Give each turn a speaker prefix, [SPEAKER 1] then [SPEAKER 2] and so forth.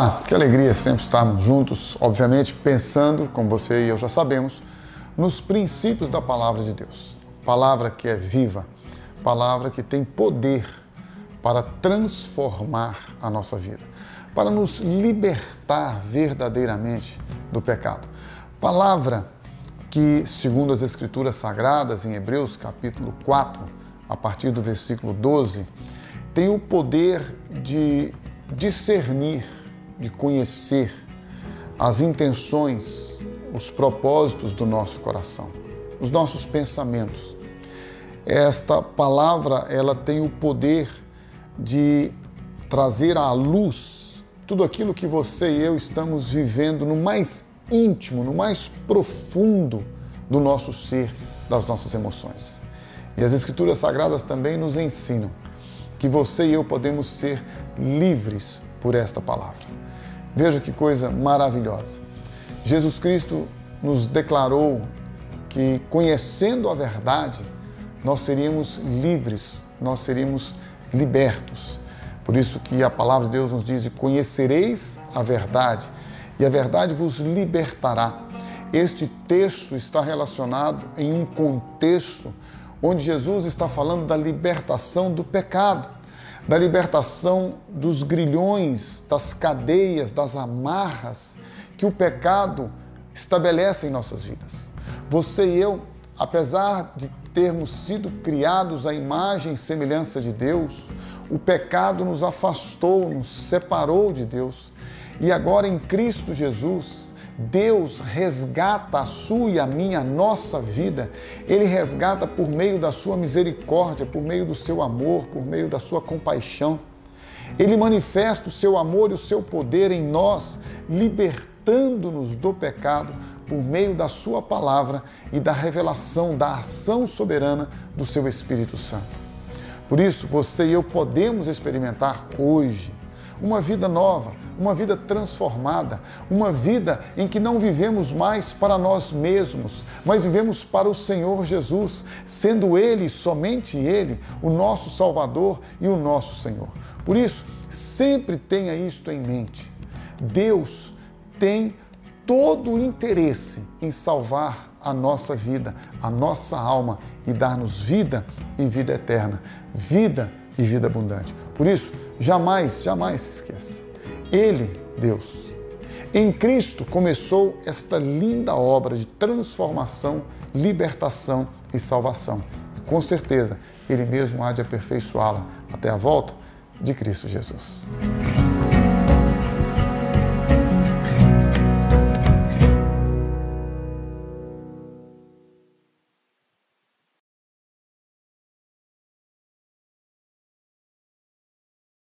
[SPEAKER 1] Olá, que alegria sempre estarmos juntos, obviamente pensando, como você e eu já sabemos, nos princípios da palavra de Deus. Palavra que é viva, palavra que tem poder para transformar a nossa vida, para nos libertar verdadeiramente do pecado. Palavra que, segundo as Escrituras Sagradas, em Hebreus capítulo 4, a partir do versículo 12, tem o poder de discernir, de conhecer as intenções, os propósitos do nosso coração, os nossos pensamentos. Esta palavra, ela tem o poder de trazer à luz tudo aquilo que você e eu estamos vivendo no mais íntimo, no mais profundo do nosso ser, das nossas emoções. E as Escrituras Sagradas também nos ensinam que você e eu podemos ser livres por esta palavra. Veja que coisa maravilhosa. Jesus Cristo nos declarou que, conhecendo a verdade, nós seríamos livres, nós seríamos libertos. Por isso que a palavra de Deus nos diz: conhecereis a verdade, e a verdade vos libertará. Este texto está relacionado em um contexto onde Jesus está falando da libertação do pecado, da libertação dos grilhões, das cadeias, das amarras que o pecado estabelece em nossas vidas. Você e eu, apesar de termos sido criados à imagem e semelhança de Deus, o pecado nos afastou, nos separou de Deus. E agora em Cristo Jesus, Deus resgata a sua e a minha, a nossa vida. Ele resgata por meio da sua misericórdia, por meio do seu amor, por meio da sua compaixão. Ele manifesta o seu amor e o seu poder em nós, libertando-nos do pecado por meio da Sua palavra e da revelação da ação soberana do Seu Espírito Santo. Por isso, você e eu podemos experimentar hoje uma vida nova, uma vida transformada, uma vida em que não vivemos mais para nós mesmos, mas vivemos para o Senhor Jesus, sendo Ele, somente Ele, o nosso Salvador e o nosso Senhor. Por isso, sempre tenha isto em mente. Deus tem todo o interesse em salvar a nossa vida, a nossa alma e dar-nos vida e vida eterna, vida e vida abundante. Por isso, jamais, jamais se esqueça. Ele, Deus, em Cristo começou esta linda obra de transformação, libertação e salvação. E com certeza, Ele mesmo há de aperfeiçoá-la até a volta de Cristo Jesus.